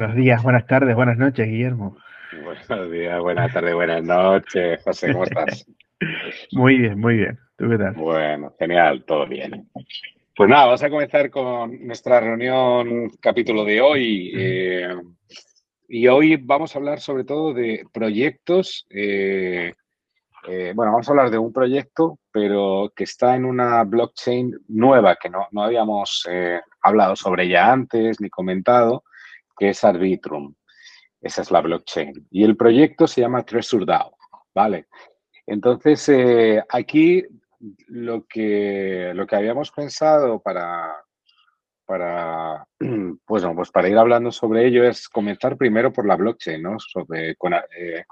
Buenos días, buenas tardes, buenas noches, Guillermo. Buenos días, buenas tardes, buenas noches. José, ¿cómo estás? Muy bien, muy bien. ¿Tú qué tal? Bueno, genial, todo bien. Pues nada, vamos a comenzar con nuestra reunión, capítulo de hoy. Eh, y hoy vamos a hablar sobre todo de proyectos. eh, eh, bueno, vamos a hablar de un proyecto, pero que está en una blockchain nueva, que no, no habíamos hablado sobre ella antes ni comentado, que es Arbitrum. Esa es la blockchain. Y el proyecto se llama TreasureDAO, ¿vale? Entonces, eh, aquí lo que, lo que habíamos pensado para, para, pues, no, pues para ir hablando sobre ello es comenzar primero por la blockchain, ¿no? Sobre, con, eh,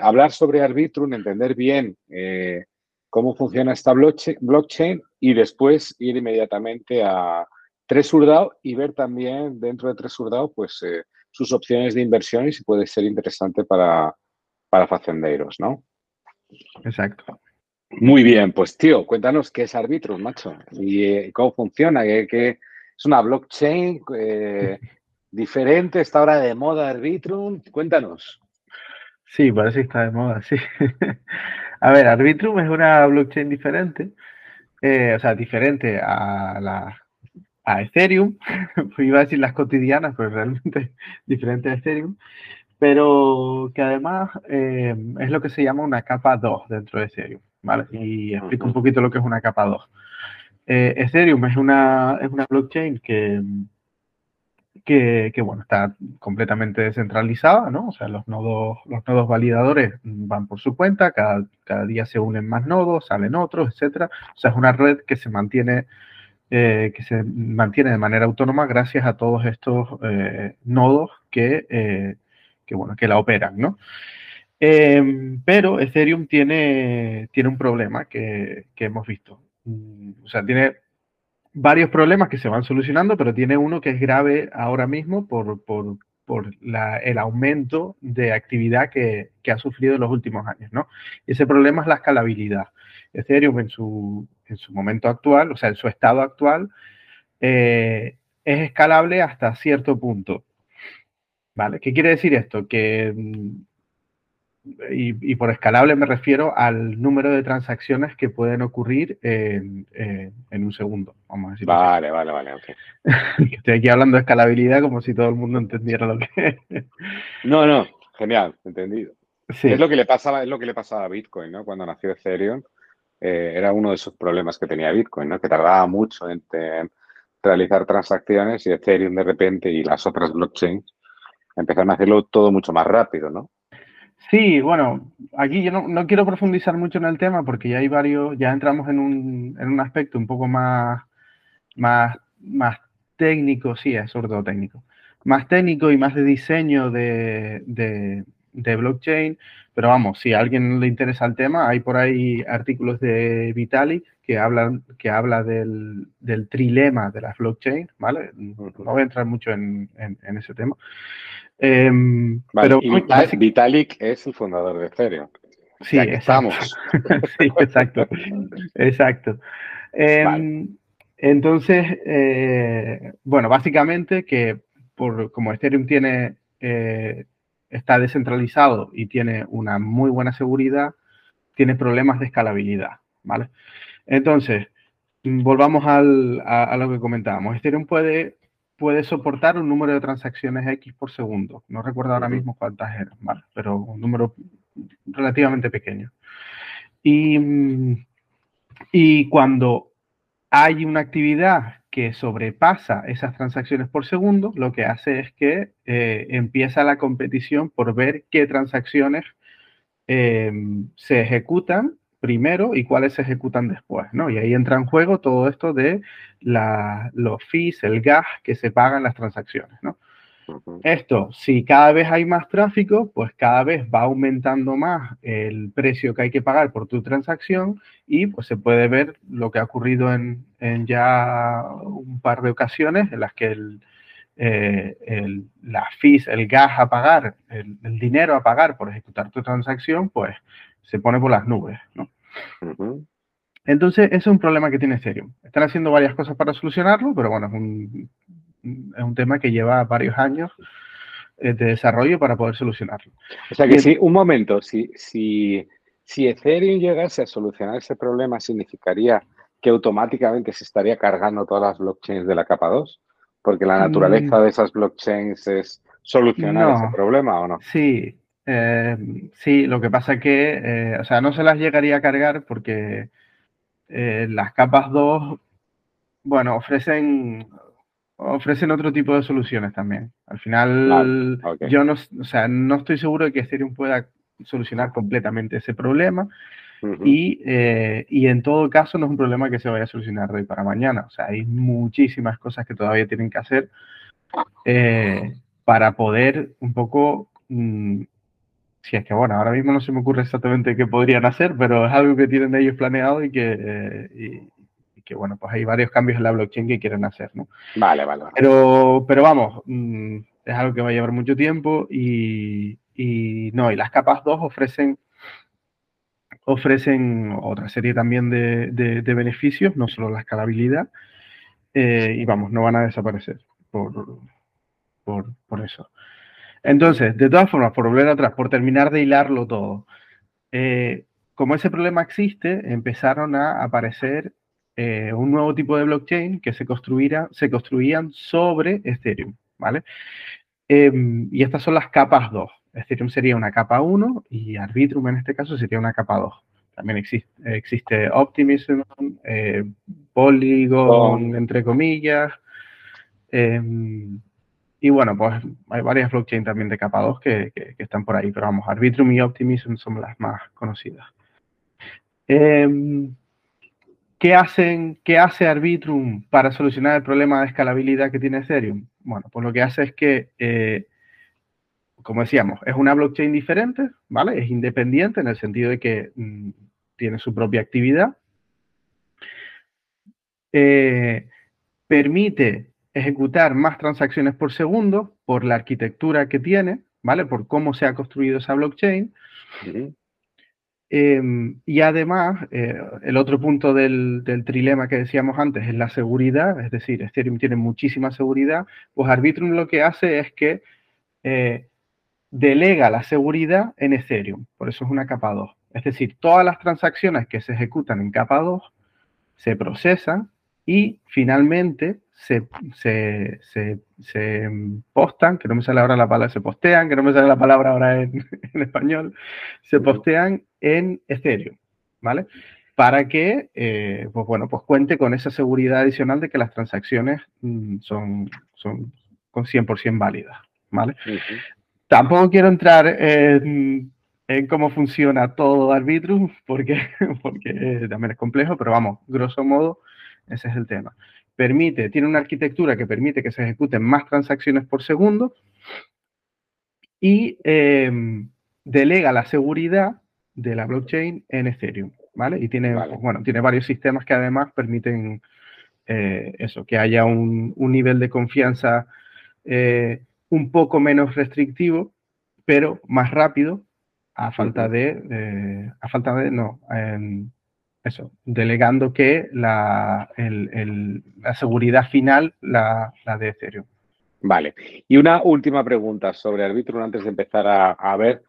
hablar sobre Arbitrum, entender bien eh, cómo funciona esta blockchain y después ir inmediatamente a TreasureDAO y ver también dentro de TreasureDAO pues, eh, sus opciones de inversión y si puede ser interesante para, para facendeiros, ¿no? Exacto. Muy bien, pues tío, cuéntanos qué es Arbitrum, macho, y eh, cómo funciona, que, que es una blockchain eh, diferente, está ahora de moda Arbitrum, cuéntanos. Sí, parece que está de moda, sí. a ver, Arbitrum es una blockchain diferente, eh, o sea, diferente a la a Ethereum, pues iba a decir las cotidianas, pero realmente diferente a Ethereum, pero que además eh, es lo que se llama una capa 2 dentro de Ethereum, ¿vale? Y explico un poquito lo que es una capa 2. Eh, Ethereum es una, es una blockchain que, que, que, bueno, está completamente descentralizada, ¿no? O sea, los nodos, los nodos validadores van por su cuenta, cada, cada día se unen más nodos, salen otros, etcétera. O sea, es una red que se mantiene eh, que se mantiene de manera autónoma gracias a todos estos eh, nodos que, eh, que, bueno, que la operan, ¿no? Em, pero Ethereum tiene, tiene un problema que, que hemos visto. Mm, o sea, tiene varios problemas que se van solucionando, pero tiene uno que es grave ahora mismo por, por, por la, el aumento de actividad que, que, ha sufrido en los últimos años, ¿no? Ese problema es la escalabilidad. Ethereum en su, en su momento actual, o sea, en su estado actual, eh, es escalable hasta cierto punto. ¿Vale? ¿Qué quiere decir esto? Que, y, y, por escalable me refiero al número de transacciones que pueden ocurrir en, en, en un segundo, vamos a decir. Vale, vale, vale, ok. Estoy aquí hablando de escalabilidad como si todo el mundo entendiera lo que es. No, no, genial, entendido. Sí. Es lo que le pasaba, es lo que le pasaba a Bitcoin, ¿no? Cuando nació Ethereum, eh, era uno de esos problemas que tenía Bitcoin, ¿no? Que tardaba mucho en, realizar transacciones y Ethereum de repente y las otras blockchains empezaron a hacerlo todo mucho más rápido, ¿no? Sí, bueno, aquí yo no, no, quiero profundizar mucho en el tema porque ya hay varios, ya entramos en un, en un aspecto un poco más, más, más técnico, sí, es sobre todo técnico, más técnico y más de diseño de, de, de, blockchain, pero vamos, si a alguien le interesa el tema, hay por ahí artículos de Vitalik que hablan, que habla del, del trilema de las blockchain, ¿vale? No voy a entrar mucho en, en, en ese tema. Eh, vale, pero Vitalik, Vitalik, es el fundador de Ethereum. Sí, estamos. sí, exacto. exacto. Eh, vale. Entonces, eh, bueno, básicamente que por, como Ethereum tiene, eh, está descentralizado y tiene una muy buena seguridad, tiene problemas de escalabilidad, ¿vale? Entonces, volvamos al, a, a, lo que comentábamos. Ethereum puede puede soportar un número de transacciones X por segundo. No recuerdo ahora mismo cuántas eran, ¿vale? pero un número relativamente pequeño. Y, y cuando hay una actividad que sobrepasa esas transacciones por segundo, lo que hace es que eh, empieza la competición por ver qué transacciones eh, se ejecutan primero y cuáles se ejecutan después, ¿no? Y ahí entra en juego todo esto de la, los fees, el gas que se pagan las transacciones, ¿no? Esto, si cada vez hay más tráfico, pues cada vez va aumentando más el precio que hay que pagar por tu transacción y pues se puede ver lo que ha ocurrido en, en ya un par de ocasiones en las que el, eh, el, la fees, el gas a pagar, el, el, dinero a pagar por ejecutar tu transacción, pues se pone por las nubes, ¿no? Uh -huh. Entonces, ese es un problema que tiene Ethereum. Están haciendo varias cosas para solucionarlo, pero bueno, es un, es un tema que lleva varios años de desarrollo para poder solucionarlo. O sea que sí, un momento, si, si, si Ethereum llegase a solucionar ese problema, significaría que automáticamente se estaría cargando todas las blockchains de la capa 2, porque la naturaleza mm. de esas blockchains es solucionar ese problema o no. Sí, eh, sí, lo que pasa es que, eh, o sea, no se las llegaría a cargar porque eh, las capas 2, bueno, ofrecen, ofrecen otro tipo de soluciones también. Al final, yo no, o sea, no estoy seguro de que Ethereum pueda solucionar completamente ese problema. y, y, en todo caso no es un problema que se vaya a solucionar de hoy para mañana. O sea, hay muchísimas cosas que todavía tienen que hacer para poder un poco mm, si es que, bueno, ahora mismo no se me ocurre exactamente qué podrían hacer, pero es algo que tienen ellos planeado y que, eh, que bueno, pues hay varios cambios en la blockchain que quieren hacer, ¿no? Vale, vale. Pero, pero vamos, mm, es algo que va a llevar mucho tiempo y, y no, y las capas 2 ofrecen ofrecen otra serie también de, de, beneficios, no solo la escalabilidad, eh, y vamos, no van a desaparecer por, por, por eso. Entonces, de todas formas, por volver atrás, por terminar de hilarlo todo, eh, como ese problema existe, empezaron a aparecer eh, un nuevo tipo de blockchain que se, se construían sobre Ethereum, ¿vale? Em, y estas son las capas 2. Ethereum sería una capa 1 y Arbitrum en este caso sería una capa 2. También existe, existe Optimism, eh, Polygon, entre comillas. Em, y bueno, pues hay varias blockchains también de capa 2 que, están por ahí, pero vamos, Arbitrum y Optimism son las más conocidas. Em, ¿qué, hacen, ¿Qué hace Arbitrum para solucionar el problema de escalabilidad que tiene Ethereum? Bueno, pues lo que hace es que, eh, como decíamos, es una blockchain diferente, ¿vale? Es independiente en el sentido de que mm, tiene su propia actividad. Eh, permite ejecutar más transacciones por segundo por la arquitectura que tiene, ¿vale? Por cómo se ha construido esa blockchain. Em, y además, eh, el otro punto del, trilema que decíamos antes es la seguridad, es decir, Ethereum tiene muchísima seguridad, pues Arbitrum lo que hace es que eh, delega la seguridad en Ethereum, por eso es una capa 2. Es decir, todas las transacciones que se ejecutan en capa 2 se procesan y finalmente se, se, postan, que no me sale ahora la palabra, se postean, que no me sale la palabra ahora en, español, se postean en Ethereum, ¿vale? Para que, eh, pues bueno, pues cuente con esa seguridad adicional de que las transacciones mm, son, son con 100% válidas, ¿vale? Tampoco quiero entrar en, cómo funciona todo Arbitrum, porque, porque también es complejo, pero vamos, grosso modo, ese es el tema permite, tiene una arquitectura que permite que se ejecuten más transacciones por segundo y em, delega la seguridad de la blockchain en Ethereum, ¿vale? Y tiene, bueno, tiene varios sistemas que además permiten eh, eso, que haya un, nivel de confianza eh, un poco menos restrictivo, pero más rápido, a falta de, eh, a falta de, no, eso, delegando que la, la seguridad final la, la, de Ethereum. Vale. Y una última pregunta sobre Arbitrum antes de empezar a, ver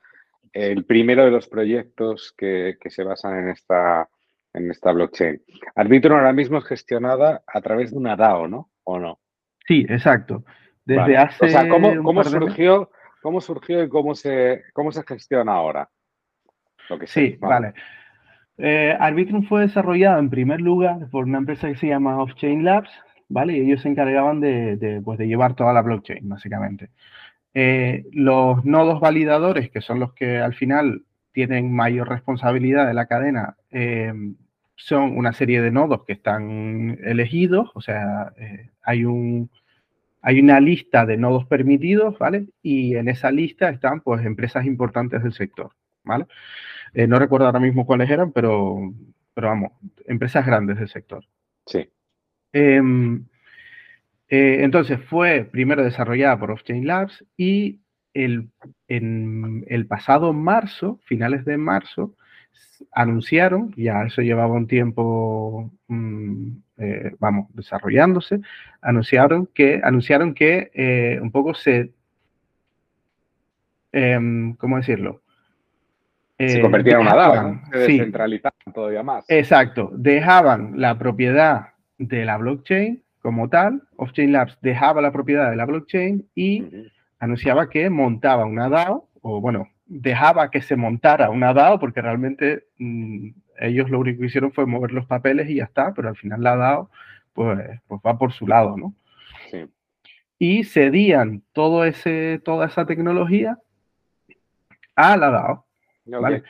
el primero de los proyectos que, se basan en esta, en esta blockchain. Arbitrum ahora mismo es gestionada a través de una DAO, ¿no? ¿O no? Sí, exacto. Desde hace. O sea, ¿cómo, cómo surgió, cómo surgió y cómo se, cómo se gestiona ahora? Lo que sí, vale. Eh, Arbitrum fue desarrollado en primer lugar por una empresa que se llama Offchain Labs, ¿vale? Y ellos se encargaban de, pues, de llevar toda la blockchain, básicamente. Eh, los nodos validadores, que son los que al final tienen mayor responsabilidad de la cadena, eh, son una serie de nodos que están elegidos, o sea, hay, un, hay una lista de nodos permitidos, ¿vale? Y en esa lista están, pues, empresas importantes del sector, ¿vale? Eh, no recuerdo ahora mismo cuáles eran, pero, pero vamos, empresas grandes del sector. Sí. Em, eh, entonces fue primero desarrollada por Offchain Labs y el, en el pasado marzo, finales de marzo, anunciaron, ya eso llevaba un tiempo, mm, eh, vamos, desarrollándose, anunciaron que, anunciaron que un poco se em, ¿cómo decirlo? Se convertían en una DAO, se descentralizaban todavía más. Exacto, dejaban la propiedad de la blockchain como tal, Off-Chain Labs dejaba la propiedad de la blockchain y anunciaba que montaba una DAO, o bueno, dejaba que se montara una DAO, porque realmente mm, ellos lo único que hicieron fue mover los papeles y ya está, pero al final la DAO pues, pues va por su lado, ¿no? Sí. Y cedían todo ese, toda esa tecnología a la DAO. ¿Vale?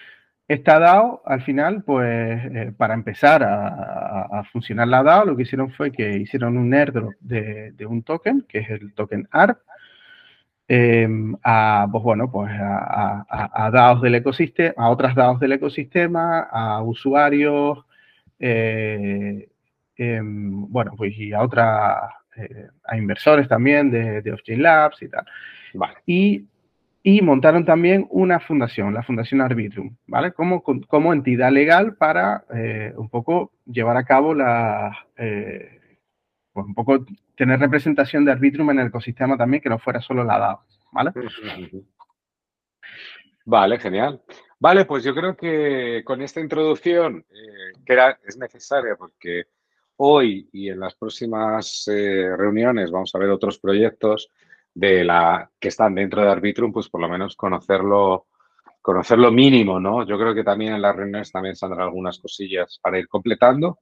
Esta DAO, al final, pues eh, para empezar a, funcionar la DAO, lo que hicieron fue que hicieron un airdrop de, de un token, que es el token ARP, em, a, pues bueno, pues a, a, DAOs del ecosistema, a otras DAOs del ecosistema, a usuarios, eh, em, bueno, pues y a otras, eh, a inversores también de, de Off-Chain Labs y tal. Vale. Y y montaron también una fundación, la Fundación Arbitrum, ¿vale? Como, como entidad legal para eh, un poco llevar a cabo la, eh, pues un poco tener representación de Arbitrum en el ecosistema también, que no fuera solo la DAO, ¿vale? Vale, genial. Vale, pues yo creo que con esta introducción, eh, que era, es necesaria porque hoy y en las próximas reuniones vamos a ver otros proyectos de la que están dentro de Arbitrum, pues por lo menos conocerlo, conocerlo mínimo, ¿no? Yo creo que también en las reuniones también saldrán algunas cosillas para ir completando,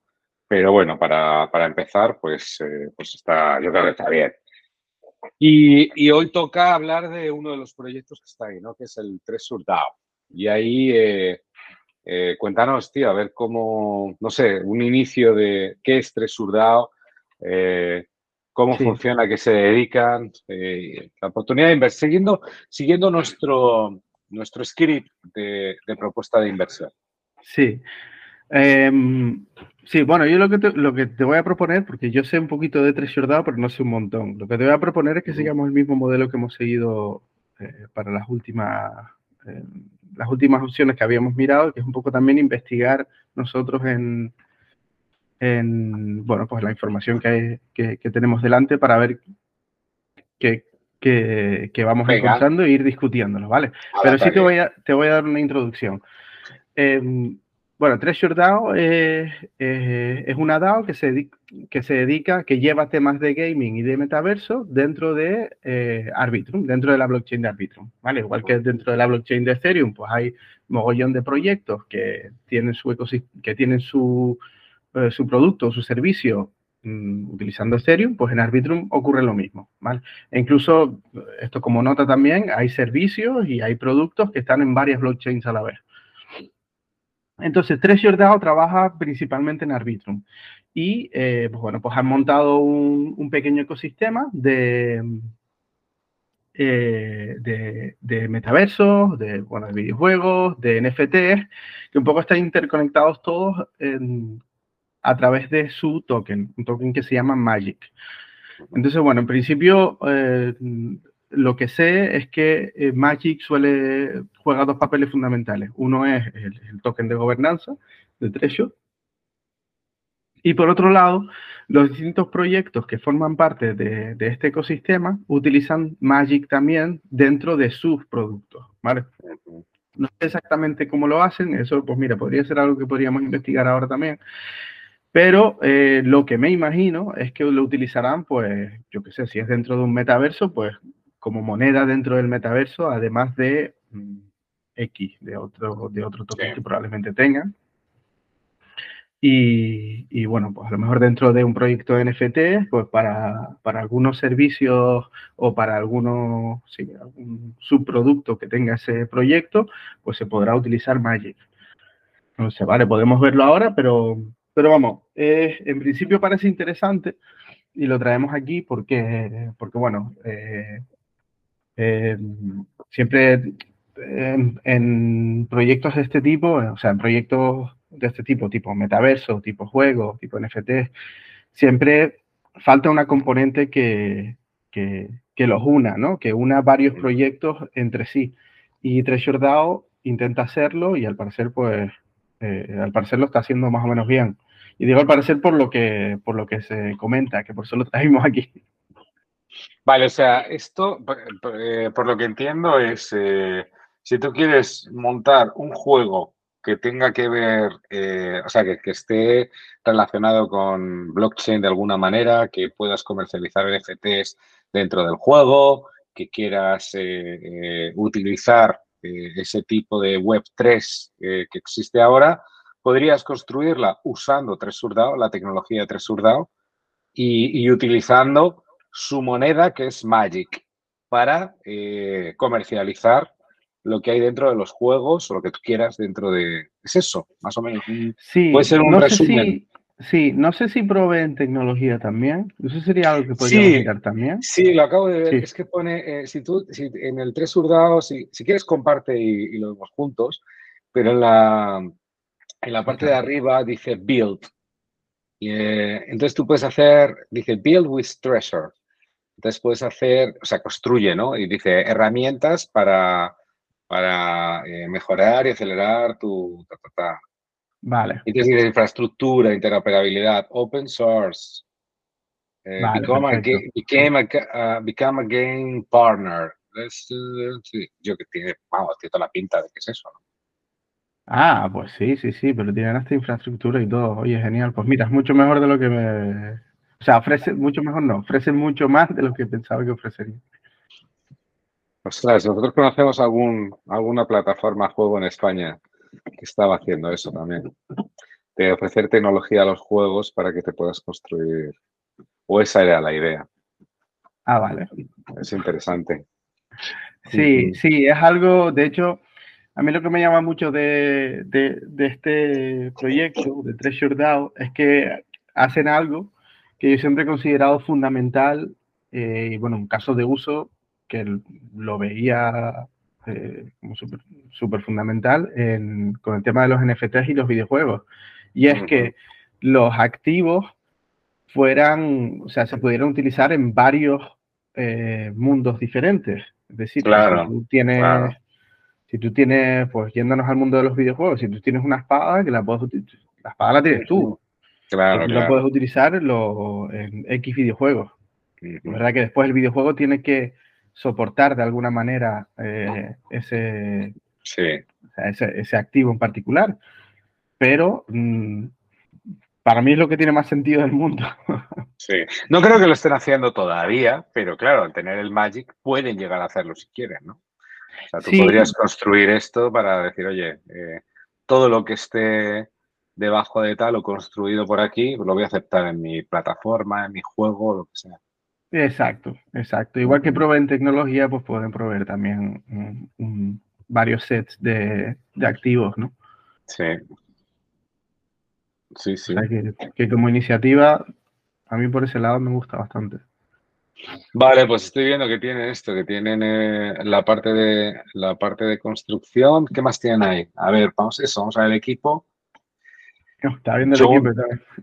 pero bueno, para, empezar, pues, eh, pues está, yo creo que está bien. Y, hoy toca hablar de uno de los proyectos que está ahí, ¿no? Que es el 3 DAO. Y ahí eh, eh, cuéntanos, tío, a ver cómo, no sé, un inicio de qué es 3 DAO, eh, cómo funciona, a qué se dedican, eh, la oportunidad de invertir, siguiendo, siguiendo nuestro, nuestro script de, propuesta de inversión. Sí. Em, sí, bueno, yo lo que, te, lo que te voy a proponer, porque yo sé un poquito de Treasure DAO, pero no sé un montón. Lo que te voy a proponer es que sigamos el mismo modelo que hemos seguido eh, para las últimas, eh, las últimas opciones que habíamos mirado, que es un poco también investigar nosotros en, en bueno, pues la información que, que, tenemos delante para ver qué, vamos encontrando e ir discutiéndolo, ¿vale? Pero sí te voy, a, te voy a dar una introducción. Em, bueno, Treasure DAO es, es, una DAO que se, que se dedica, que lleva temas de gaming y de metaverso dentro de eh, Arbitrum, dentro de la blockchain de Arbitrum, ¿vale? Igual que dentro de la blockchain de Ethereum, pues hay mogollón de proyectos que tienen su que tienen su, eh, su producto o su servicio mm, utilizando Ethereum, pues en Arbitrum ocurre lo mismo. E incluso, esto como nota también, hay servicios y hay productos que están en varias blockchains a la vez. Entonces, Treasure DAO trabaja principalmente en Arbitrum. Y, eh, pues bueno, pues han montado un, pequeño ecosistema de, eh, de, de, metaversos, de, bueno, de videojuegos, de NFTs, que un poco están interconectados todos en, a través de su token, un token que se llama Magic. Entonces, bueno, en principio eh, lo que sé es que eh, Magic suele juega dos papeles fundamentales. Uno es el, token de gobernanza de Treasure. Y por otro lado, los distintos proyectos que forman parte de, de, este ecosistema utilizan Magic también dentro de sus productos, ¿vale? No sé exactamente cómo lo hacen, eso pues mira, podría ser algo que podríamos investigar ahora también, pero eh, lo que me imagino es que lo utilizarán, pues, yo qué sé, si es dentro de un metaverso, pues como moneda dentro del metaverso, además de mm, X, de otro, de otro token que probablemente tengan. Y, y, bueno, pues a lo mejor dentro de un proyecto de NFT, pues para, para algunos servicios o para algunos, sí, algún subproducto que tenga ese proyecto, pues se podrá utilizar Magic. No sé, vale, podemos verlo ahora, pero pero vamos, en principio parece interesante y lo traemos aquí porque, porque bueno, eh, eh, siempre en, proyectos de este tipo, o sea, en proyectos de este tipo, tipo metaverso, tipo juego, tipo NFT, siempre falta una componente que, que, que los una, ¿no? Que una varios proyectos entre sí. Y Treasure DAO intenta hacerlo y al parecer, pues, eh, al parecer lo está haciendo más o menos bien. Y digo al parecer por lo que, por lo que se comenta, que por eso lo trajimos aquí. Vale, o sea, esto, eh, por lo que entiendo, es eh, si tú quieres montar un juego que tenga que ver, eh, o sea, que, esté relacionado con blockchain de alguna manera, que puedas comercializar NFTs dentro del juego, que quieras utilizar ese tipo de Web3 que existe ahora, podrías construirla usando Tresurdao, la tecnología de Tresurdao, y, y, utilizando su moneda que es Magic para eh, comercializar lo que hay dentro de los juegos o lo que tú quieras dentro de... Es eso, más o menos. Sí, Puede ser un no resumen. Si, sí, no sé si proveen tecnología también. Eso sería algo que podríamos sí, también. Sí, lo acabo de ver. Sí. Es que pone, eh, si tú, si, en el 3 Urdao, si, si quieres comparte y, y, lo vemos juntos, pero en la, en la parte de arriba dice build. Y, eh, entonces tú puedes hacer, dice build with treasure. Entonces puedes hacer, o sea, construye, ¿no? Y dice herramientas para, para eh, mejorar y acelerar tu... Vale. Y dice infraestructura, interoperabilidad, open source. Eh, become, a, become, a, game partner. yo que tiene, vamos, tiene toda la pinta de que es eso, ¿no? Ah, pues sí, sí, sí, pero tienen esta infraestructura y todo. Oye, genial. Pues mira, es mucho mejor de lo que me, o sea, ofrece mucho mejor, no, ofrece mucho más de lo que pensaba que ofrecería. Ostras, nosotros conocemos algún, alguna plataforma juego en España que estaba haciendo eso también. De ofrecer tecnología a los juegos para que te puedas construir. O esa era la idea. Ah, vale. Es interesante. Sí, sí, es algo, de hecho, a mí lo que me llama mucho de, de, de este proyecto, de Treasure DAO, es que hacen algo que yo siempre he considerado fundamental, eh, y bueno, un caso de uso que lo veía eh, como súper fundamental con el tema de los NFTs y los videojuegos. Y es que los activos fueran, o sea, se pudieran utilizar en varios eh, mundos diferentes. Es decir, claro, tú tienes, si tú tienes, pues yéndonos al mundo de los videojuegos, si tú tienes una espada, que la puedes la espada la tienes tú. Claro, Lo puedes utilizar en X videojuegos. verdad que después el videojuego tiene que soportar de alguna manera eh, ese, ese, activo en particular. Pero mm, para mí es lo que tiene más sentido del mundo. Sí, no creo que lo estén haciendo todavía, pero claro, al tener el Magic pueden llegar a hacerlo si quieren, ¿no? O sea, tú podrías construir esto para decir, oye, eh, todo lo que esté debajo de tal o construido por aquí, lo voy a aceptar en mi plataforma, en mi juego, lo que sea. Exacto, exacto. Igual que proveen tecnología, pues pueden proveer también varios sets de, activos, ¿no? Sí. Sí, sí. que, como iniciativa, a mí por ese lado me gusta bastante. Vale, pues estoy viendo que tienen esto, que tienen eh, la parte de la parte de construcción. ¿Qué más tienen ahí? A ver, vamos a eso, vamos a ver el equipo. Estaba viendo el equipo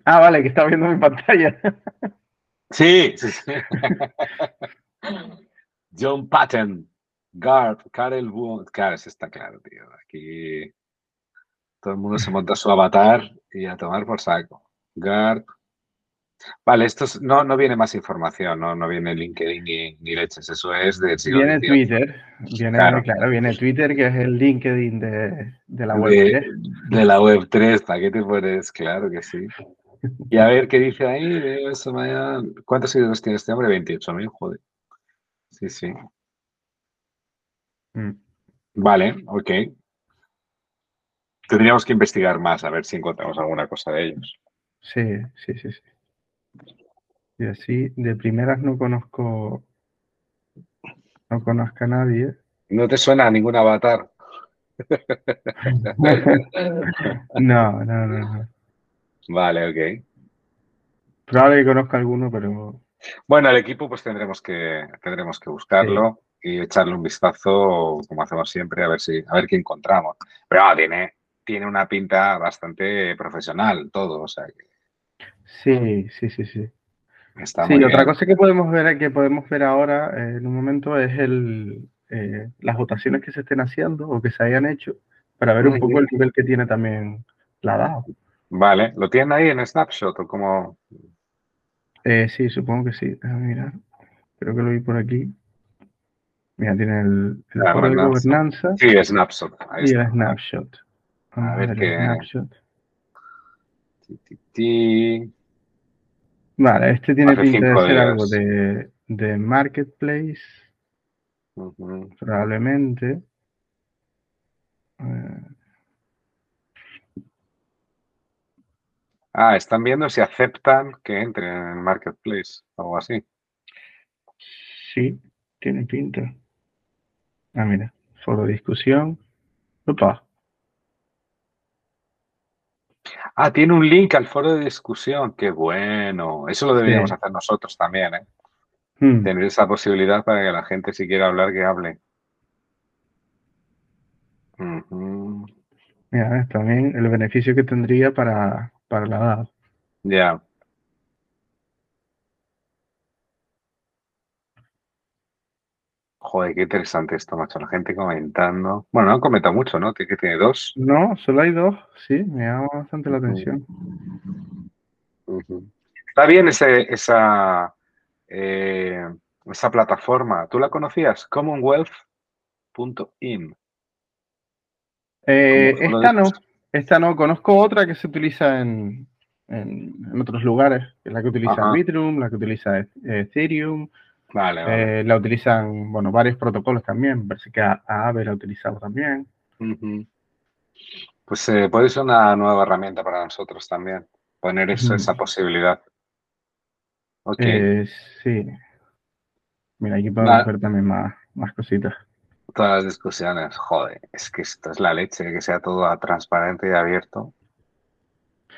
Ah, vale, que estaba viendo mi pantalla. Sí, sí, sí. John Patton, Garp, Karel Wood. Claro, eso está claro, tío. Aquí todo el mundo se monta su avatar y a tomar por saco. Garp, Vale, esto no, no viene más información, no, no viene LinkedIn ni, leches, eso es de Viene Twitter, viene, claro. viene Twitter, que es el LinkedIn de, la web de, 3. De la web 3, ¿para qué te pones? Claro que sí. Y a ver qué dice ahí, eso ¿Cuántos seguidores tiene este hombre? 28.000, joder. Sí, sí. Mm. Vale, ok. Tendríamos que investigar más a ver si encontramos alguna cosa de ellos. Sí, sí, sí, sí. Y así, de primeras no conozco, no conozco a nadie. ¿No te suena a ningún avatar? no, no, no, Vale, ok. Probable que conozca alguno, pero... Bueno, el equipo pues tendremos que, tendremos que buscarlo y echarle un vistazo, como hacemos siempre, a ver si, a ver qué encontramos. Pero tiene, tiene una pinta bastante profesional todo, o sea Sí, sí, sí, sí sí, otra cosa que podemos ver, que podemos ver ahora eh, en un momento es el, eh, las votaciones que se estén haciendo o que se hayan hecho para ver un poco el nivel que tiene también la DAO. Vale, ¿lo tienen ahí en Snapshot o como? Eh, sí, supongo que sí. mirar. creo que lo vi por aquí. Mira, tiene el, el foro de gobernanza. Sí, el snapshot. y el snapshot. Vamos a, ver, qué. Snapshot. Vale, este tiene pinta de ser algo de, de marketplace. Probablemente. Ah, están viendo si aceptan que entren en el marketplace, algo así. Sí, tiene pinta. Ah, mira, foro de discusión. Opa. Ah, tiene un link al foro de discusión. Qué bueno. Eso lo deberíamos hacer nosotros también, ¿eh? Hmm. Tener esa posibilidad para que la gente, si quiere hablar, que hable. Mira, también el beneficio que tendría para, para la edad. Ya. Joder, qué interesante esto, macho. La gente comentando. Bueno, no comenta mucho, ¿no? ¿Que tiene dos? No, solo hay dos. Sí, me llama bastante la atención. Está bien ese, esa, eh, esa plataforma. ¿Tú la conocías? Commonwealth.in. Eh, esta no. Esta no. Conozco otra que se utiliza en, en, otros lugares. la que utiliza Ethereum, la que utiliza Ethereum. Vale, eh, la utilizan, bueno, varios protocolos también. Parece que Aave la ha utilizado también. Pues eh, puede ser una nueva herramienta para nosotros también. Poner eso, esa posibilidad. Ok. Eh, sí. Mira, aquí podemos ver también más, más cositas. Todas las discusiones, joder, es que esto es la leche, que sea todo transparente y abierto.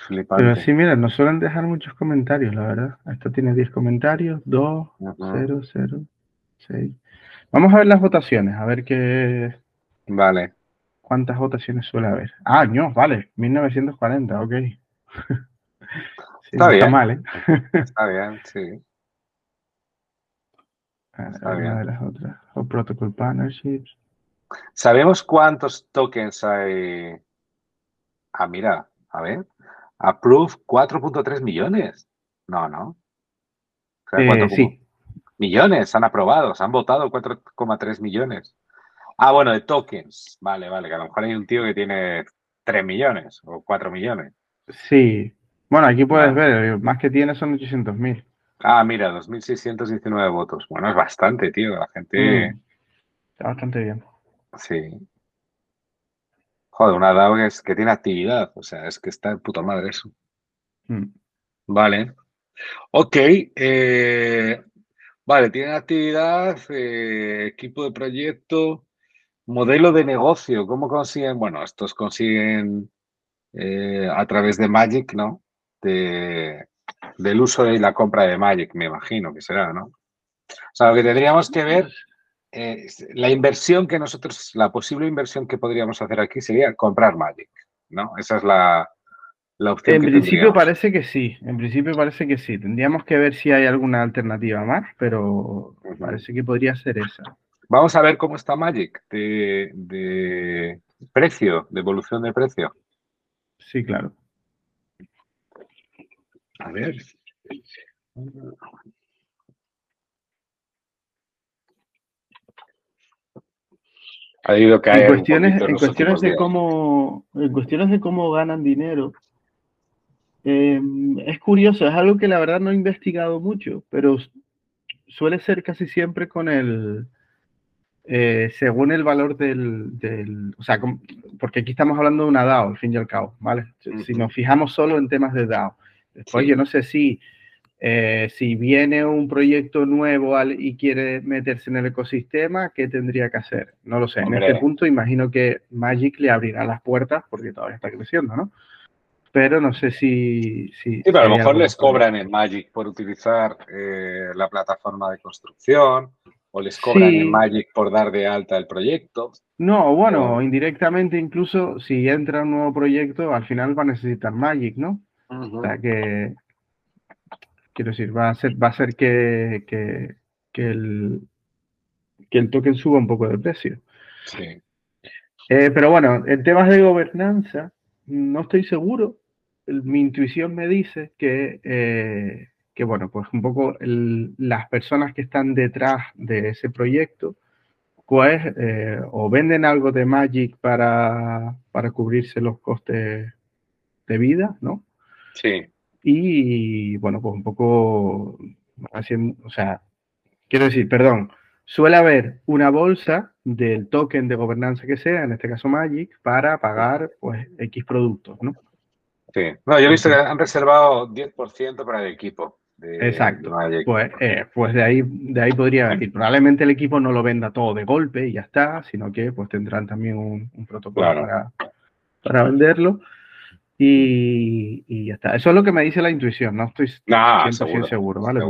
Pero sí, mira, nos suelen dejar muchos comentarios, la verdad. Esto tiene 10 comentarios, 2, 0, 0, 6. Vamos a ver las votaciones, a ver qué. Vale. ¿Cuántas votaciones suele haber? Ah, no, vale, 1940, ok. está bien. Está mal, ¿eh? está bien, sí. Está bien. de las otras. O Protocol Partnerships. ¿Sabemos cuántos tokens hay? Ah, mira, a ver. Approve 4.3 millones. No, no. Eh, sí. Millones han aprobado, se han votado 4,3 millones. Ah, bueno, de tokens. Vale, vale, que a lo mejor hay un tío que tiene 3 millones o 4 millones. Sí. Bueno, aquí puedes ver, más que tiene son 800 mil. Ah, mira, 2.619 votos. Bueno, es bastante, tío. La gente. Mm. Está bastante bien. Sí. Joder, una DAO que, es, que tiene actividad, o sea, es que está de puta madre eso. Mm. Vale. Ok. Eh, vale, tiene actividad, eh, equipo de proyecto, modelo de negocio. ¿Cómo consiguen? Bueno, estos consiguen eh, a través de Magic, ¿no? De, del uso y la compra de Magic, me imagino que será, ¿no? O sea, lo que tendríamos que ver eh, la inversión que nosotros, la posible inversión que podríamos hacer aquí sería comprar Magic, ¿no? Esa es la, la opción. En principio parece que sí, en principio parece que sí. Tendríamos que ver si hay alguna alternativa más, pero parece que podría ser esa. Vamos a ver cómo está Magic de, de precio, de evolución de precio. Sí, claro. A ver. En cuestiones, en cuestiones de cómo, en cuestiones de cómo ganan dinero, em, es curioso, es algo que la verdad no he investigado mucho, pero suele ser casi siempre con el, eh, según el valor del, del, o sea, porque aquí estamos hablando de una DAO, al fin y al cabo, ¿vale? Si nos fijamos solo en temas de DAO. Después yo no sé si eh, si viene un proyecto nuevo y quiere meterse en el ecosistema, ¿qué tendría que hacer? No lo sé. En este punto imagino que Magic le abrirá las puertas porque todavía está creciendo, ¿no? Pero no sé si... sí, pero a lo mejor les cobran en Magic por utilizar eh, la plataforma de construcción o les cobran en Magic por dar de alta el proyecto. No, bueno, indirectamente incluso si entra un nuevo proyecto, al final va a necesitar Magic, ¿no? O sea que Quiero decir, va a ser, va a ser que, el, que el token suba un poco de precio. Sí. Eh, pero bueno, en temas de gobernanza, no estoy seguro. Mi intuición me dice que, eh, que, bueno, pues un poco las personas que están detrás de ese proyecto, pues eh, o venden algo de Magic para, para cubrirse los costes de vida, ¿no? Sí. Y, bueno, pues un poco haciendo, o sea, quiero decir, perdón, suele haber una bolsa del token de gobernanza que sea, en este caso Magic, para pagar pues X productos, ¿no? Sí, no, yo he visto que han reservado 10% para el equipo. Exacto. Pues, eh, pues de ahí, de ahí podría venir. Probablemente el equipo no lo venda todo de golpe y ya está, sino que pues tendrán también un, protocolo para, para venderlo. Y, y, ya está. Eso es lo que me dice la intuición, no estoy 100% seguro, ¿vale?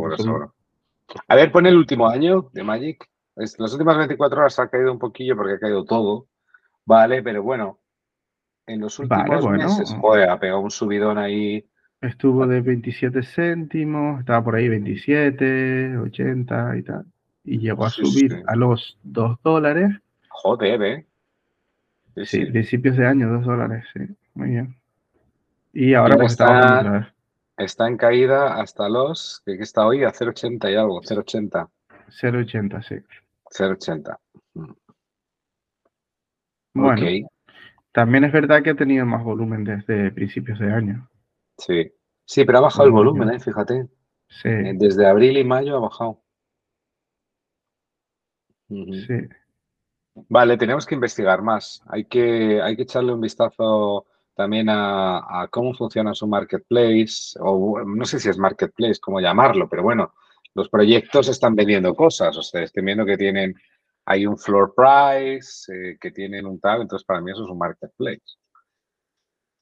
A ver, pone el último año de Magic. las últimas 24 horas ha caído un poquillo porque ha caído todo, ¿vale? Pero bueno, en los últimos meses, joder, ha pegado un subidón ahí Estuvo de 27 céntimos, estaba por ahí 27, 80 y tal. Y llegó a subir a los 2 dólares. Joder, ¿eh? Sí, principios de año, 2 dólares, sí. Muy bien. Y ahora pues está, está en caída hasta los, que está hoy a 0,80 y algo, 0,80. 0,80, sí. 0,80. Mm. Bueno, también es verdad que ha tenido más volumen desde principios de año. Sí, sí, pero ha bajado el volumen, ¿eh? fíjate. Sí. Eh, desde abril y mayo ha bajado. Sí. Vale, tenemos que investigar más. Hay que, hay que echarle un vistazo también a, cómo funciona su marketplace, o no sé si es marketplace, cómo llamarlo, pero bueno, los proyectos están vendiendo cosas, o sea, estoy viendo que tienen, hay un floor price, eh, que tienen un tal, entonces para mí eso es un marketplace.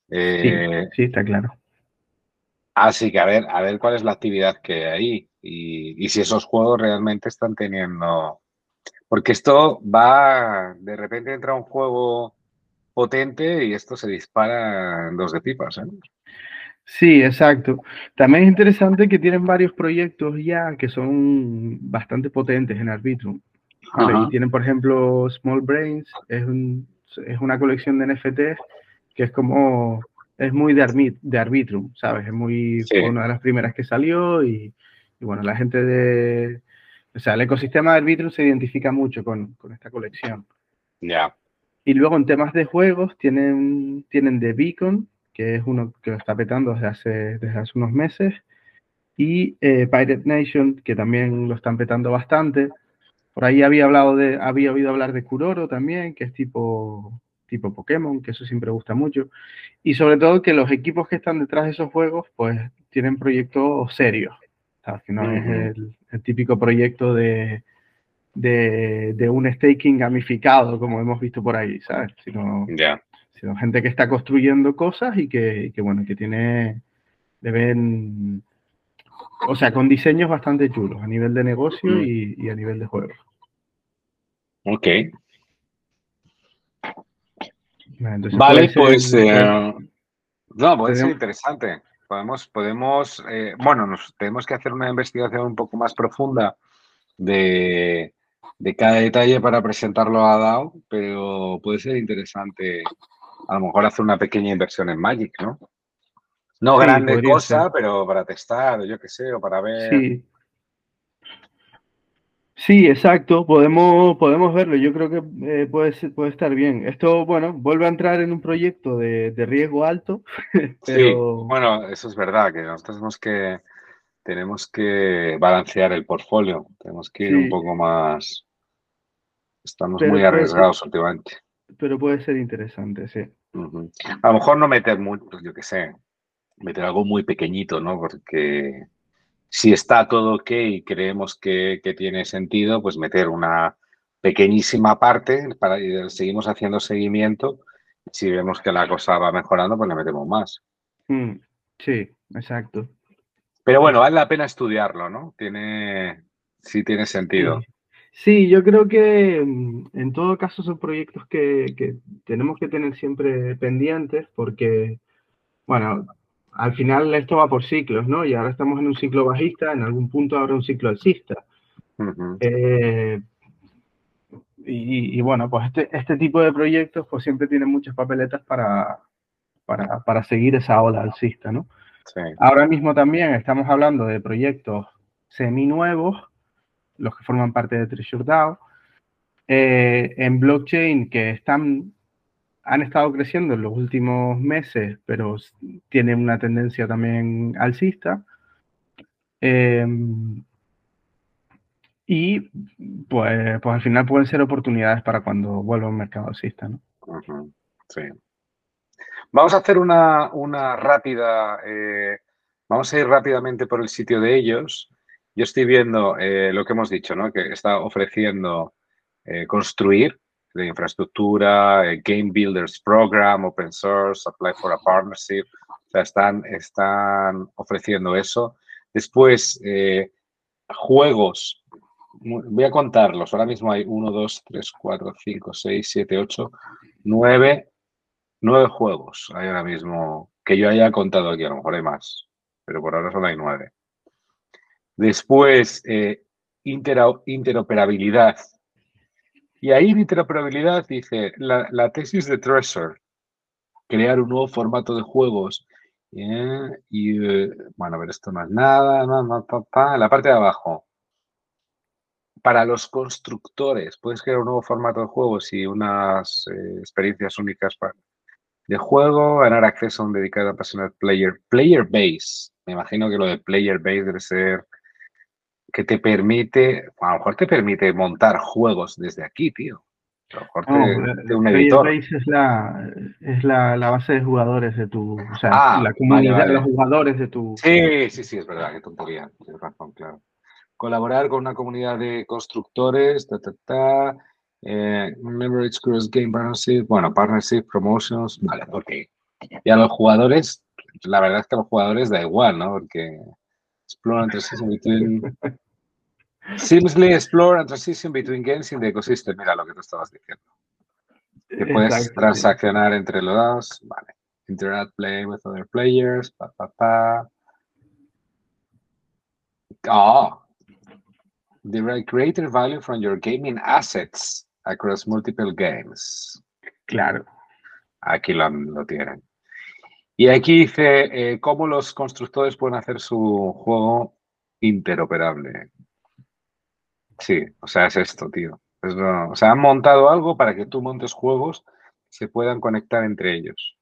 sí, está claro. Así que a ver, a ver cuál es la actividad que hay ahí y, si esos juegos realmente están teniendo. Porque esto va, de repente entra un juego potente y esto se dispara en dos de pipas. ¿eh? Sí, exacto. También es interesante que tienen varios proyectos ya que son bastante potentes en Arbitrum. tienen, por ejemplo, Small Brains, es, es una colección de NFTs que es como es muy de, de Arbitrum, ¿sabes? Es muy una de las primeras que salió y, bueno, la gente de... O sea, el ecosistema de Arbitrum se identifica mucho con, esta colección. Ya. Y luego en temas de juegos tienen, tienen The Beacon, que es uno que lo está petando desde hace, desde hace unos meses, y eh, Pirate Nation, que también lo están petando bastante. Por ahí había, hablado de, había oído hablar de Kuroro también, que es tipo tipo Pokémon, que eso siempre gusta mucho. Y sobre todo que los equipos que están detrás de esos juegos, pues tienen proyectos serios. ¿sabes? Que no es el, típico proyecto de, de, un staking gamificado, como hemos visto por ahí, ¿sabes? Sino, sino gente que está construyendo cosas y que, bueno, que tiene, deben, o sea, con diseños bastante chulos a nivel de negocio mm. y, y, a nivel de juego. Ok, vale, pues eh, no, puede ser interesante. Podemos, podemos, eh, bueno, nos tenemos que hacer una investigación un poco más profunda de, cada detalle para presentarlo a DAO, pero puede ser interesante a lo mejor hacer una pequeña inversión en Magic, ¿no? No grande cosa, pero para testar, yo qué sé, o para ver. Sí, Sí, exacto, podemos, podemos verlo. Yo creo que eh, puede, puede estar bien. Esto, bueno, vuelve a entrar en un proyecto de, riesgo alto. Sí, bueno, eso es verdad, que nosotros tenemos que, tenemos que balancear el portfolio, tenemos que ir un poco más. Estamos muy arriesgados últimamente. Pero puede ser interesante, sí. A lo mejor no meter mucho, yo qué sé, meter algo muy pequeñito, ¿no? Porque si está todo ok y creemos que, tiene sentido, pues meter una pequeñísima parte para seguimos haciendo seguimiento. Si vemos que la cosa va mejorando, pues le metemos más. Mm, sí, exacto. Pero bueno, vale la pena estudiarlo, ¿no? Tiene, sí tiene sentido. Sí. Yo creo que mm, en todo caso son proyectos que, que tenemos que tener siempre pendientes porque, bueno, al final esto va por ciclos, ¿no? Y ahora estamos en un ciclo bajista, en algún punto habrá un ciclo alcista. Eh, y, bueno, pues este, este tipo de proyectos pues siempre tienen muchas papeletas para, para, seguir esa ola alcista, ¿no? Ahora mismo también estamos hablando de proyectos semi-nuevos, los que forman parte de Treasure DAO, eh, en blockchain que están, han estado creciendo en los últimos meses, pero tienen una tendencia también alcista. Em, y pues, pues al final pueden ser oportunidades para cuando vuelva un mercado alcista, ¿no? Sí. Vamos a hacer una, rápida, eh, vamos a ir rápidamente por el sitio de ellos. Yo estoy viendo eh, lo que hemos dicho, ¿no? Que está ofreciendo eh, construir de infraestructura, Game Builders Program, Open Source, Apply for a Partnership. O sea, están, están ofreciendo eso. Después, juegos. Voy a contarlos. Ahora mismo hay 1, 2, 3, 4, 5, 6, 7, 8, 9 nueve juegos hay ahora mismo que yo haya contado aquí, a lo mejor hay más, pero por ahora solo hay nueve. Después, eh, interoperabilidad. Y ahí interoperabilidad dice la, tesis de Treasure, crear un nuevo formato de juegos. Eh, y eh, bueno, a ver, esto no es nada, no, la parte de abajo. Para los constructores, puedes crear un nuevo formato de juegos y unas experiencias únicas de juego, ganar acceso a un dedicado a personal player, player base. Me imagino que lo de player base debe ser que te permite, a lo mejor te permite montar juegos desde aquí, tío. A lo mejor te, un editor. Es, la, es la, la, base de jugadores de tu, o sea, ah, la comunidad de los jugadores de tu. Sí, sí, sí, es verdad, qué tontería, tienes razón, claro. Colaborar con una comunidad de constructores, ta, ta, ta, eh, Leverage Cross Game Partnership, bueno, Partnership, Promotions, vale, ok. Y a los jugadores, la verdad es que a los jugadores da igual, ¿no? Porque explore and transition between. Explore and transition between games in the ecosystem. Mira lo que tú estabas diciendo. Que puedes transaccionar entre los dos, vale. Interact, play with other players, pa, pa, pa. Oh, derive greater value from your gaming assets across multiple games. Claro. Aquí lo, lo tienen. Y aquí dice eh, cómo los constructores pueden hacer su juego interoperable. Sí, o sea, es esto, tío. o sea, han montado algo para que tú montes juegos se puedan conectar entre ellos.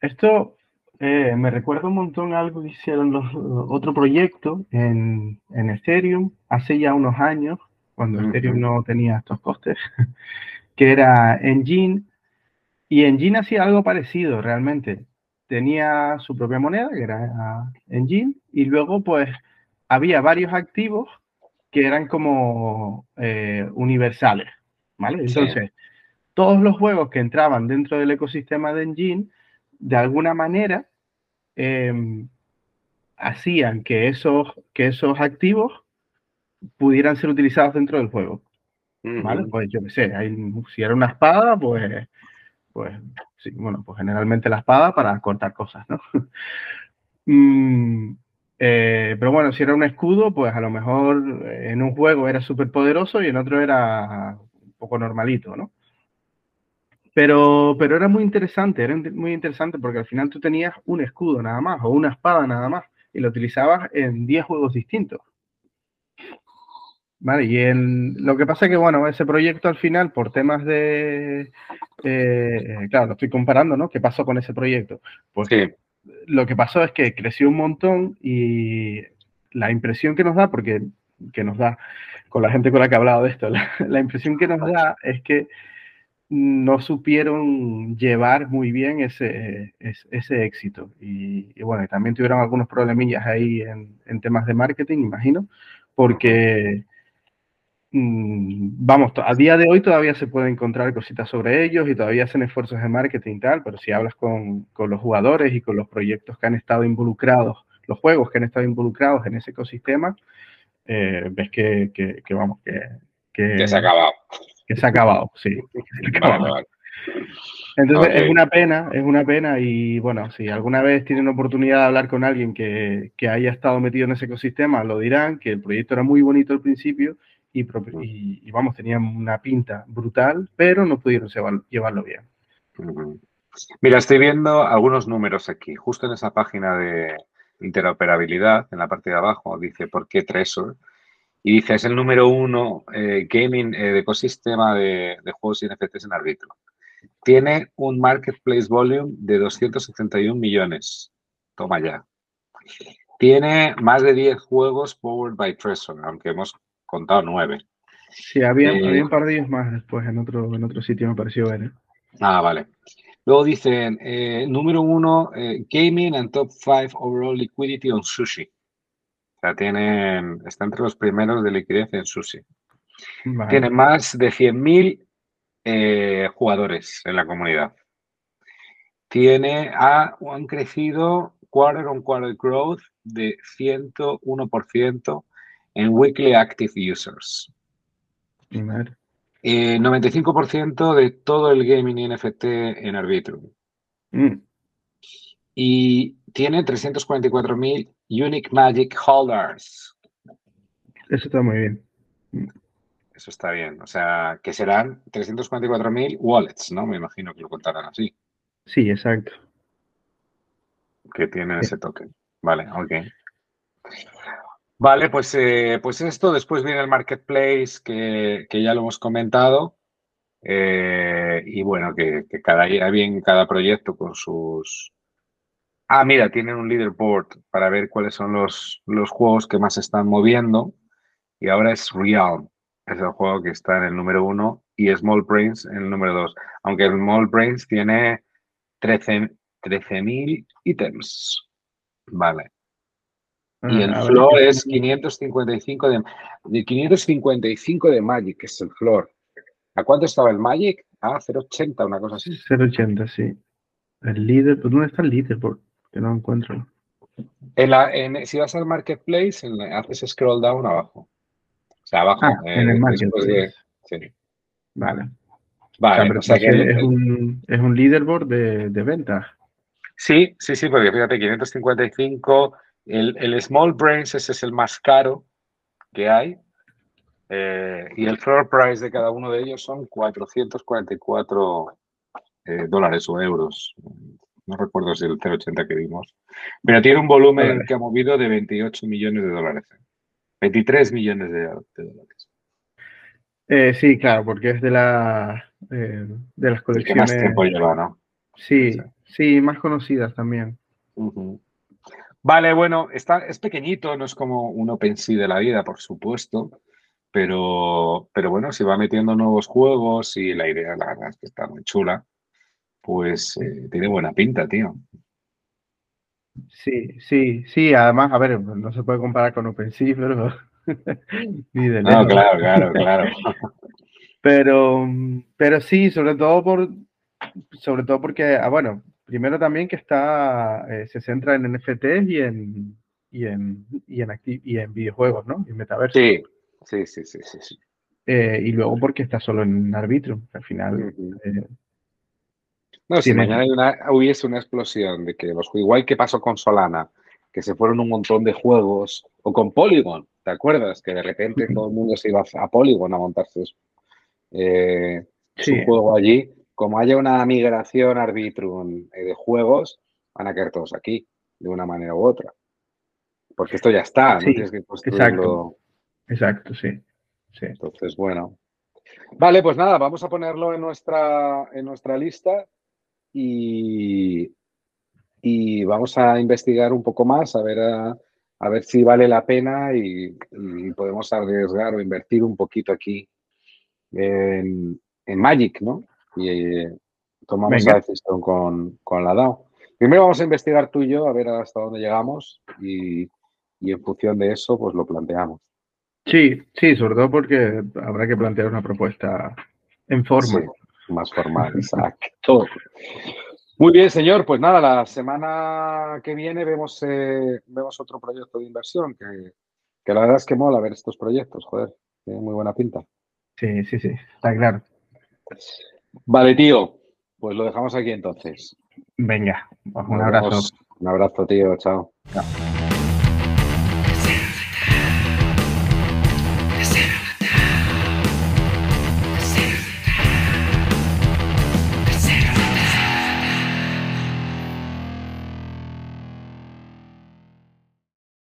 Esto eh, me recuerda un montón algo que hicieron los, otro proyecto en, en Ethereum hace ya unos años, cuando Ethereum no tenía estos costes, que era Engine. Y Engine hacía algo parecido realmente. Tenía su propia moneda, que era Engine, y luego pues había varios activos que eran como eh, universales, ¿vale? Entonces, todos los juegos que entraban dentro del ecosistema de Engine, de alguna manera, em, hacían que esos, que esos activos pudieran ser utilizados dentro del juego. ¿Vale? Pues yo qué sé, si era una espada, pues, pues sí, bueno, pues generalmente la espada para cortar cosas, ¿no? Mm, eh, pero bueno, si era un escudo, pues a lo mejor en un juego era súper poderoso y en otro era un poco normalito, ¿no? Pero, pero era muy interesante, era muy interesante porque al final tú tenías un escudo nada más o una espada nada más y lo utilizabas en 10 juegos distintos. Vale, y en, lo que pasa es que, bueno, ese proyecto al final, por temas de. Eh, claro, lo estoy comparando, ¿no? ¿Qué pasó con ese proyecto? Pues lo que pasó es que creció un montón y la impresión que nos da, porque que nos da con la gente con la que he hablado de esto, la, impresión que nos da es que no supieron llevar muy bien ese, ese, éxito. Y, bueno, también tuvieron algunos problemillas ahí en, en temas de marketing, imagino, porque vamos, a día de hoy todavía se puede encontrar cositas sobre ellos y todavía hacen esfuerzos de marketing y tal, pero si hablas con, los jugadores y con los proyectos que han estado involucrados, los juegos que han estado involucrados en ese ecosistema, eh, ves que, vamos, que, que, se ha acabado. Que se ha acabado, sí. Entonces es una pena, es una pena y bueno, si alguna vez tienen oportunidad de hablar con alguien que, que haya estado metido en ese ecosistema, lo dirán, que el proyecto era muy bonito al principio y, vamos, tenían una pinta brutal, pero no pudieron llevarlo bien. Mira, estoy viendo algunos números aquí, justo en esa página de interoperabilidad, en la parte de abajo, dice ¿por qué Tresor? Y dice, es el número uno eh, gaming eh, de ecosistema de, juegos y NFTs en arbitro. Tiene un marketplace volume de 271 millones. Toma ya. Tiene más de 10 juegos powered by Tresor, aunque hemos contado 9. Sí, había, un par de ellos más después en otro, en otro sitio, me pareció ver. Ah, vale. Luego dicen, eh, número uno, eh, gaming and top five overall liquidity on sushi. O sea, tienen, está entre los primeros de liquidez en sushi. Tiene más de 100.000 eh, jugadores en la comunidad. Tiene, ha, han crecido quarter on quarter growth de 101% en weekly active users. 95% eh, de todo el gaming NFT en Arbitrum. Mm. Y tiene 344.000 Unique Magic Holders. Eso está muy bien. Eso está bien. O sea, que serán 344.000 wallets, ¿no? Me imagino que lo contarán así. Sí, exacto. Que tienen ese token. Vale, ok. Vale, pues, eh, pues esto, después viene el marketplace que, ya lo hemos comentado. Eh, y bueno, que, cada día bien cada proyecto con sus. Ah, mira, tienen un leaderboard para ver cuáles son los, los juegos que más se están moviendo. Y ahora es Realm, es el juego que está en el número uno, y Small Brains en el número dos. Aunque Small Brains tiene 13.000 13, ítems. Vale. Y el floor es 555 de, de 555 de Magic, que es el floor. ¿A cuánto estaba el Magic? Ah, 0.80, una cosa así. 0.80, sí. El líder, pues, ¿dónde está el líder? Que no encuentro. En la, en, si vas al marketplace, haces scroll down abajo. O sea, abajo. Ah, en el marketplace. sí. Vale. Vale, o sea, que es, un, es un leaderboard de, de ventas. Sí, sí, sí, porque fíjate, 555 el, Small Brains ese es el más caro que hay. Eh, y el floor price de cada uno de ellos son 444 eh, dólares o euros. No recuerdo si el 0,80 que vimos. Pero tiene un volumen que ha movido de 28 millones de dólares. 23 millones de, dólares. Eh, sí, claro, porque es de, la, de las colecciones. más tiempo lleva, ¿no? Sí, sí, más conocidas también. Vale, bueno, está, es pequeñito, no es como un OpenSea de la vida, por supuesto, pero, pero bueno, si va metiendo nuevos juegos y la idea, la verdad es que está muy chula, pues eh, tiene buena pinta, tío. Sí, sí, sí, además, a ver, no se puede comparar con OpenSea, pero... no, claro, claro, claro. pero, pero sí, sobre todo por, sobre todo porque, ah, bueno, Primero también que está, eh, se centra en NFTs y en, y en, y en, y en videojuegos, ¿no? Y en metaverso. Sí, sí, sí, sí, sí. Eh, y luego porque está solo en Arbitrum, al final. Eh, no, si mañana hubiese una explosión de que los igual que pasó con Solana, que se fueron un montón de juegos, o con Polygon, ¿te acuerdas? Que de repente todo el mundo se iba a Polygon a montarse su juego allí como haya una migración Arbitrum eh, de juegos, van a caer todos aquí, de una manera u otra. Porque esto ya está, no tienes que construirlo. Exacto, sí. sí. Entonces, bueno. Vale, pues nada, vamos a ponerlo en nuestra, en nuestra lista y, y vamos a investigar un poco más, a ver, a, ver si vale la pena y, podemos arriesgar o invertir un poquito aquí en, en Magic, ¿no? Y eh, tomamos la decisión con, la DAO. Primero vamos a investigar tú y yo, a ver hasta dónde llegamos y, en función de eso, pues lo planteamos. Sí, sí, sobre todo porque habrá que plantear una propuesta en forma. más formal, exacto. Muy bien, señor. Pues nada, la semana que viene vemos, eh, vemos otro proyecto de inversión que, que, la verdad es que mola ver estos proyectos, joder, tiene muy buena pinta. Sí, sí, sí, está claro. Vale, tío. Pues lo dejamos aquí entonces. Venga, un abrazo. Un abrazo, tío. Chao. Chao.